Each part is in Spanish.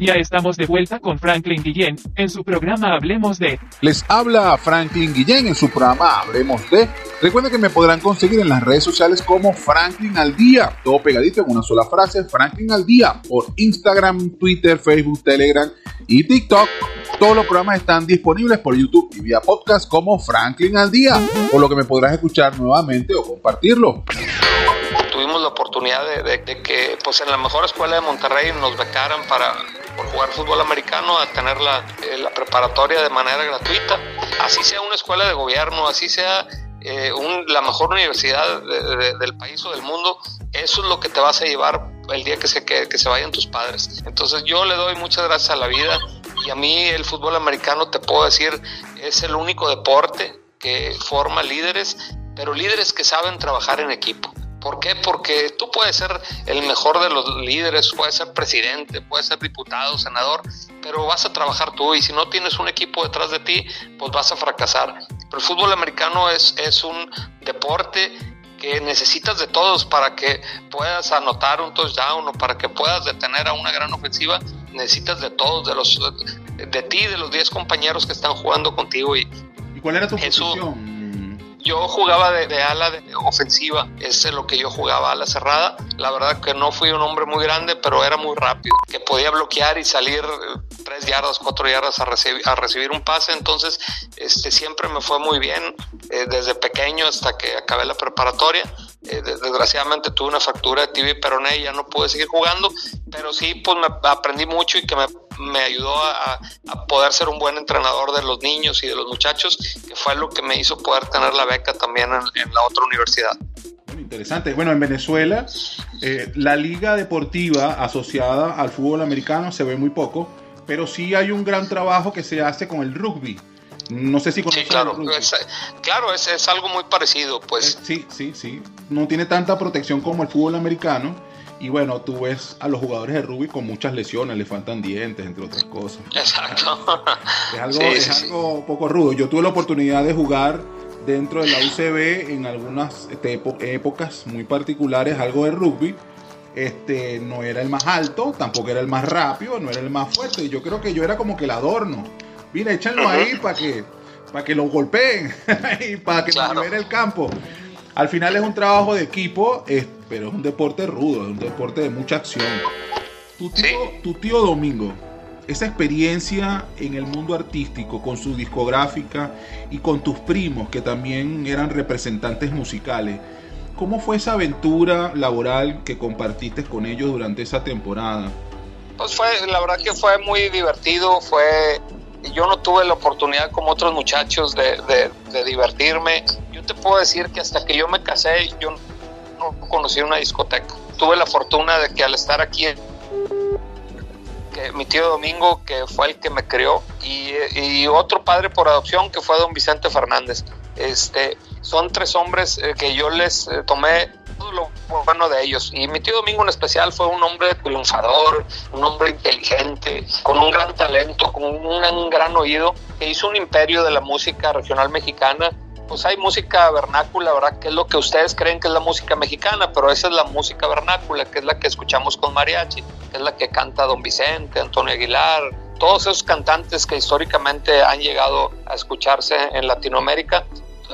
Ya estamos de vuelta con Franklin Guillén en su programa Hablemos de. Les habla Franklin Guillén en su programa Hablemos de. Recuerden que me podrán conseguir en las redes sociales como Franklin al Día, todo pegadito en una sola frase, Franklin al Día, por Instagram, Twitter, Facebook, Telegram y TikTok. Todos los programas están disponibles por YouTube y vía podcast como Franklin al Día, por lo que me podrás escuchar nuevamente o compartirlo tuvimos la oportunidad de, que pues en la mejor escuela de Monterrey nos becaran para por jugar fútbol americano a tener la, eh, la preparatoria de manera gratuita, así sea una escuela de gobierno, así sea eh, la mejor universidad del país o del mundo, eso es lo que te vas a llevar el día que se, que, que se vayan tus padres. Entonces yo le doy muchas gracias a la vida y a mí el fútbol americano te puedo decir es el único deporte que forma líderes, pero líderes que saben trabajar en equipo. ¿Por qué? Porque tú puedes ser el mejor de los líderes, puedes ser presidente, puedes ser diputado, senador, pero vas a trabajar tú y si no tienes un equipo detrás de ti, pues vas a fracasar. Pero el fútbol americano es, es un deporte que necesitas de todos para que puedas anotar un touchdown o para que puedas detener a una gran ofensiva, necesitas de todos, de los de ti, de los 10 compañeros que están jugando contigo y, ¿Y cuál era tu posición? Yo jugaba de, ala de ofensiva, ese es lo que yo jugaba, ala cerrada. La verdad que no fui un hombre muy grande, pero era muy rápido, que podía bloquear y salir eh, tres yardas, cuatro yardas a, a recibir un pase. Entonces, este, siempre me fue muy bien, eh, desde pequeño hasta que acabé la preparatoria. Eh, desgraciadamente tuve una fractura de tibia y peroné y ya no pude seguir jugando, pero sí, pues me aprendí mucho y que me me ayudó a, poder ser un buen entrenador de los niños y de los muchachos, que fue lo que me hizo poder tener la beca también en, la otra universidad. interesante. Bueno, en Venezuela, eh, la liga deportiva asociada al fútbol americano se ve muy poco, pero sí hay un gran trabajo que se hace con el rugby. No sé si Sí, claro, es, claro, es, es, algo muy parecido, pues. Sí, sí, sí. No tiene tanta protección como el fútbol americano, y bueno, tú ves a los jugadores de rugby con muchas lesiones, le faltan dientes, entre otras cosas. Exacto. Es algo, es algo poco rudo. Yo tuve la oportunidad de jugar dentro de la UCB en algunas este, épocas muy particulares, algo de rugby. Este, no era el más alto, tampoco era el más rápido, no era el más fuerte. Yo creo que yo era como que el adorno. Mira, échanlo ahí para que, para que lo golpeen y para que claro. el campo. Al final es un trabajo de equipo, pero es un deporte rudo, es un deporte de mucha acción. Tu tío, tu tío Domingo, esa experiencia en el mundo artístico con su discográfica y con tus primos que también eran representantes musicales, ¿cómo fue esa aventura laboral que compartiste con ellos durante esa temporada? Pues fue, la verdad que fue muy divertido, fue yo no tuve la oportunidad como otros muchachos de, de, divertirme. Yo te puedo decir que hasta que yo me casé, yo no conocí una discoteca. Tuve la fortuna de que al estar aquí, que mi tío Domingo, que fue el que me crió, y, y otro padre por adopción, que fue don Vicente Fernández. Este, son tres hombres eh, que yo les eh, tomé todo lo bueno de ellos. Y mi tío Domingo en especial fue un hombre triunfador, un hombre inteligente, con un gran talento, con un, gran oído, que hizo un imperio de la música regional mexicana. Pues hay música vernácula, ¿verdad? Que es lo que ustedes creen que es la música mexicana, pero esa es la música vernácula, que es la que escuchamos con mariachi, que es la que canta Don Vicente, Antonio Aguilar, todos esos cantantes que históricamente han llegado a escucharse en Latinoamérica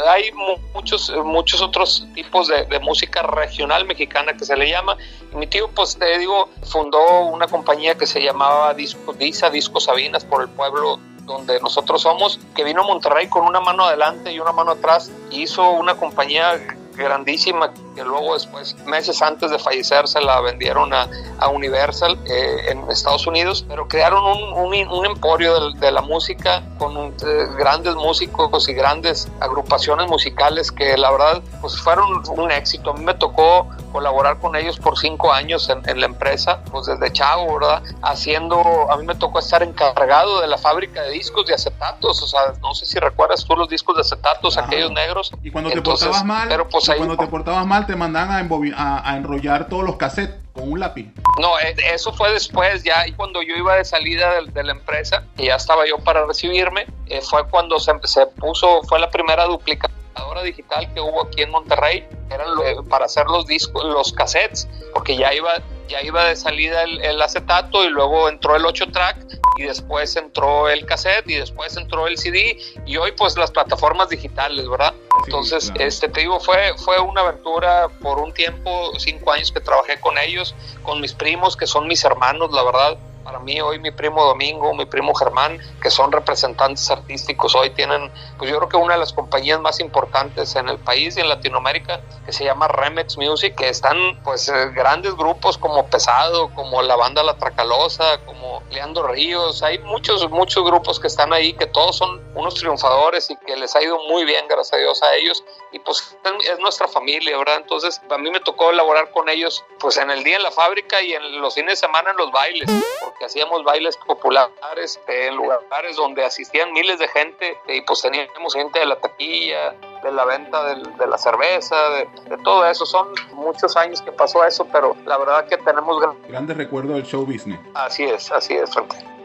hay muchos, muchos otros tipos de, música regional mexicana que se le llama. Mi tío, pues te digo, fundó una compañía que se llamaba Disco, Disa Disco Sabinas por el pueblo donde nosotros somos, que vino a Monterrey con una mano adelante y una mano atrás, hizo una compañía grandísima que luego después, meses antes de fallecer, se la vendieron a, a Universal eh, en Estados Unidos, pero crearon un, un, emporio de, de, la música con eh, grandes músicos y grandes agrupaciones musicales que la verdad pues fueron un éxito. A mí me tocó colaborar con ellos por cinco años en, en la empresa, pues desde chavo, ¿verdad? Haciendo, a mí me tocó estar encargado de la fábrica de discos de acetatos, o sea, no sé si recuerdas tú los discos de acetatos, aquellos negros. Y cuando te portabas mal, pero pues cuando te portabas mal te mandaban a, enrollar todos los cassettes con un lápiz. No, eh, eso fue después, ya cuando yo iba de salida de, la empresa, y ya estaba yo para recibirme, eh, fue cuando se, se puso, fue la primera duplicadora digital que hubo aquí en Monterrey, eran para hacer los discos, los cassettes, porque ya iba ya iba de salida el, acetato y luego entró el 8 track y después entró el cassette y después entró el CD y hoy pues las plataformas digitales, ¿verdad? Entonces, este te digo, fue, fue una aventura por un tiempo, cinco años que trabajé con ellos, con mis primos, que son mis hermanos, la verdad para mí hoy mi primo Domingo, mi primo Germán, que son representantes artísticos, hoy tienen, pues yo creo que una de las compañías más importantes en el país y en Latinoamérica, que se llama Remex Music, que están pues eh, grandes grupos como Pesado, como la banda La Tracalosa, como Leandro Ríos, hay muchos, muchos grupos que están ahí, que todos son unos triunfadores y que les ha ido muy bien, gracias a Dios, a ellos, y pues es nuestra familia, ¿verdad? Entonces, a mí me tocó elaborar con ellos, pues en el día en la fábrica y en los fines de semana en los bailes que hacíamos bailes populares en lugares donde asistían miles de gente y pues teníamos gente de la taquilla, de la venta de, la cerveza, de, todo eso. Son muchos años que pasó eso, pero la verdad que tenemos grandes recuerdos del show business. Así es, así es,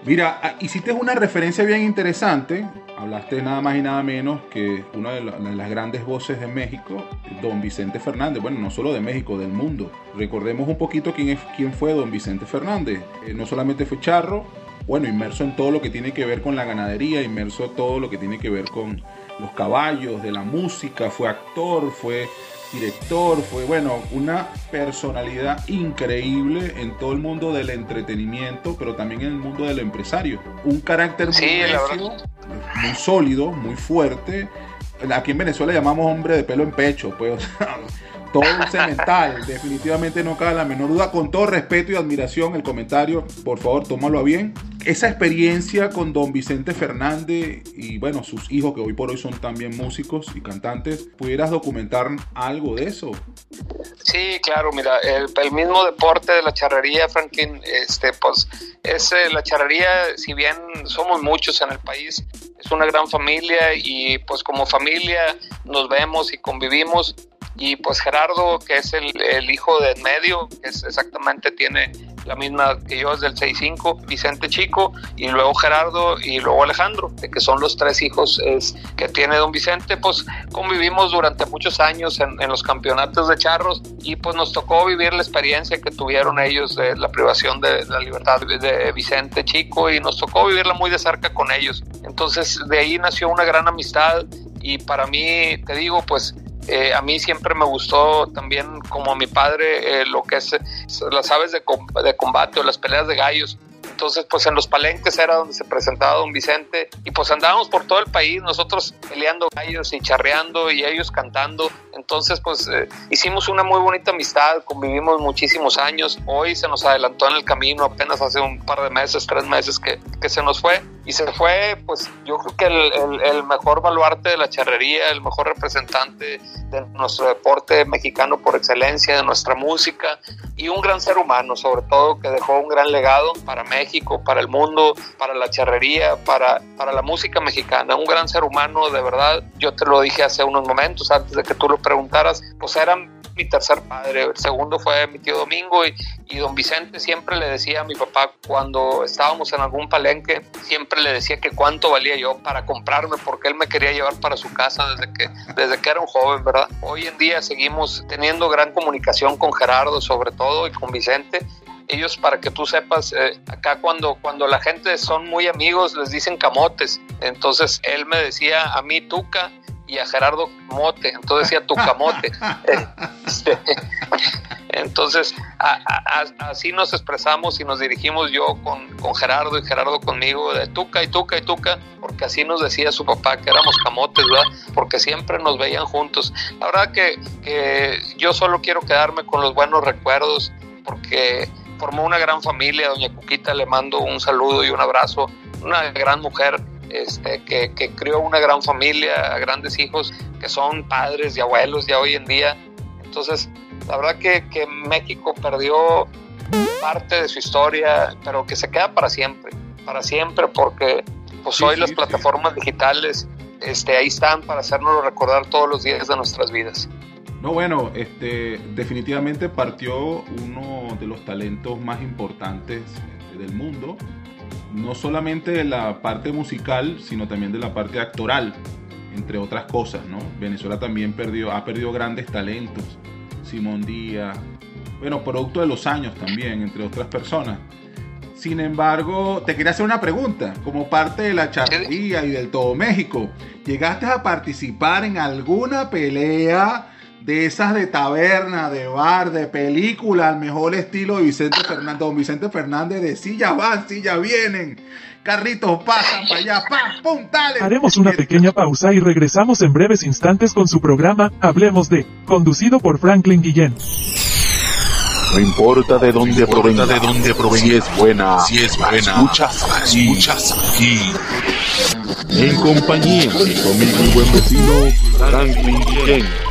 Mira, ah, hiciste una referencia bien interesante. Hablaste nada más y nada menos que una de, las grandes voces de México, don Vicente Fernández. Bueno, no solo de México, del mundo. Recordemos un poquito quién, es, quién fue don Vicente Fernández. Eh, no solamente fue charro, bueno, inmerso en todo lo que tiene que ver con la ganadería, inmerso en todo lo que tiene que ver con los caballos, de la música, fue actor, fue director, fue bueno, una personalidad increíble en todo el mundo del entretenimiento, pero también en el mundo del empresario. Un carácter muy, muy sólido, muy fuerte. Aquí en Venezuela llamamos hombre de pelo en pecho, pues todo un cemental, definitivamente no cabe la menor duda. Con todo respeto y admiración, el comentario, por favor, tómalo a bien. Esa experiencia con don Vicente Fernández y bueno, sus hijos que hoy por hoy son también músicos y cantantes, ¿pudieras documentar algo de eso? Sí, claro, mira, el, mismo deporte de la charrería, Franklin, este, pues es eh, la charrería, si bien somos muchos en el país, es una gran familia y pues como familia nos vemos y convivimos. Y pues Gerardo, que es el, el hijo de en medio, que es exactamente tiene la misma que yo, es del 6-5, Vicente Chico, y luego Gerardo y luego Alejandro, que son los tres hijos es, que tiene don Vicente, pues convivimos durante muchos años en, los campeonatos de charros y pues nos tocó vivir la experiencia que tuvieron ellos de la privación de la libertad de Vicente Chico y nos tocó vivirla muy de cerca con ellos. Entonces de ahí nació una gran amistad y para mí, te digo, pues eh, a mí siempre me gustó también, como a mi padre, eh, lo que es las aves de, de combate o las peleas de gallos. Entonces, pues en los palenques era donde se presentaba don Vicente y pues andábamos por todo el país, nosotros peleando gallos y charreando y ellos cantando. Entonces, pues eh, hicimos una muy bonita amistad, convivimos muchísimos años. Hoy se nos adelantó en el camino, apenas hace un par de meses, tres meses que, que se nos fue. Y se fue, pues yo creo que el, el, mejor baluarte de la charrería, el mejor representante de nuestro deporte mexicano por excelencia, de nuestra música y un gran ser humano, sobre todo que dejó un gran legado para México, para el mundo, para la charrería, para, para la música mexicana. Un gran ser humano, de verdad. Yo te lo dije hace unos momentos, antes de que tú lo preguntaras, pues eran mi tercer padre, el segundo fue mi tío Domingo y, y, don Vicente siempre le decía a mi papá cuando estábamos en algún palenque, siempre le decía que cuánto valía yo para comprarme porque él me quería llevar para su casa desde que, desde que era un joven, ¿verdad? Hoy en día seguimos teniendo gran comunicación con Gerardo sobre todo y con Vicente ellos para que tú sepas, eh, acá cuando, cuando la gente son muy amigos les dicen camotes. Entonces él me decía a mí Tuca y a Gerardo Mote, entonces decía tu camote. Este, entonces, así nos expresamos y nos dirigimos yo con, con, Gerardo y Gerardo conmigo de tuca y tuca y tuca, porque así nos decía su papá que éramos camotes, ¿verdad? Porque siempre nos veían juntos. La verdad que, que yo solo quiero quedarme con los buenos recuerdos, porque formó una gran familia, doña Cuquita, le mando un saludo y un abrazo, una gran mujer este, que, que, crió una gran familia, grandes hijos que son padres y abuelos ya hoy en día. Entonces, la verdad que, que México perdió parte de su historia, pero que se queda para siempre, para siempre, porque pues hoy las plataformas digitales este, ahí están para hacernos recordar todos los días de nuestras vidas. No, bueno, este, definitivamente partió uno de los talentos más importantes del mundo, no solamente de la parte musical, sino también de la parte actoral, entre otras cosas, ¿no? Venezuela también perdió, ha perdido grandes talentos. Simón Díaz, bueno, producto de los años también, entre otras personas. Sin embargo, te quería hacer una pregunta. Como parte de la charrería y del todo México, ¿llegaste a participar en alguna pelea de esas de taberna, de bar, de película, al mejor estilo de Vicente Fernández? Don Vicente Fernández de si ya van, si ya vienen. Carritos pasan para allá, ¡pam! ¡pum! ¡Dale! Haremos una pequeña pausa y regresamos en breves instantes con su programa Hablemos de, conducido por Franklin Guillén. No importa de dónde provenga, de dónde provenga, si es buena, si es buena, escuchas aquí, escuchas aquí. En compañía de conmigo mi buen vecino Franklin Ken.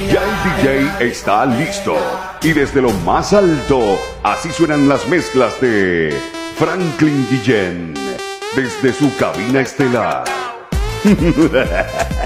DJ está listo. Y desde lo más alto, así suenan las mezclas de Franklin Guillén, desde su cabina estelar.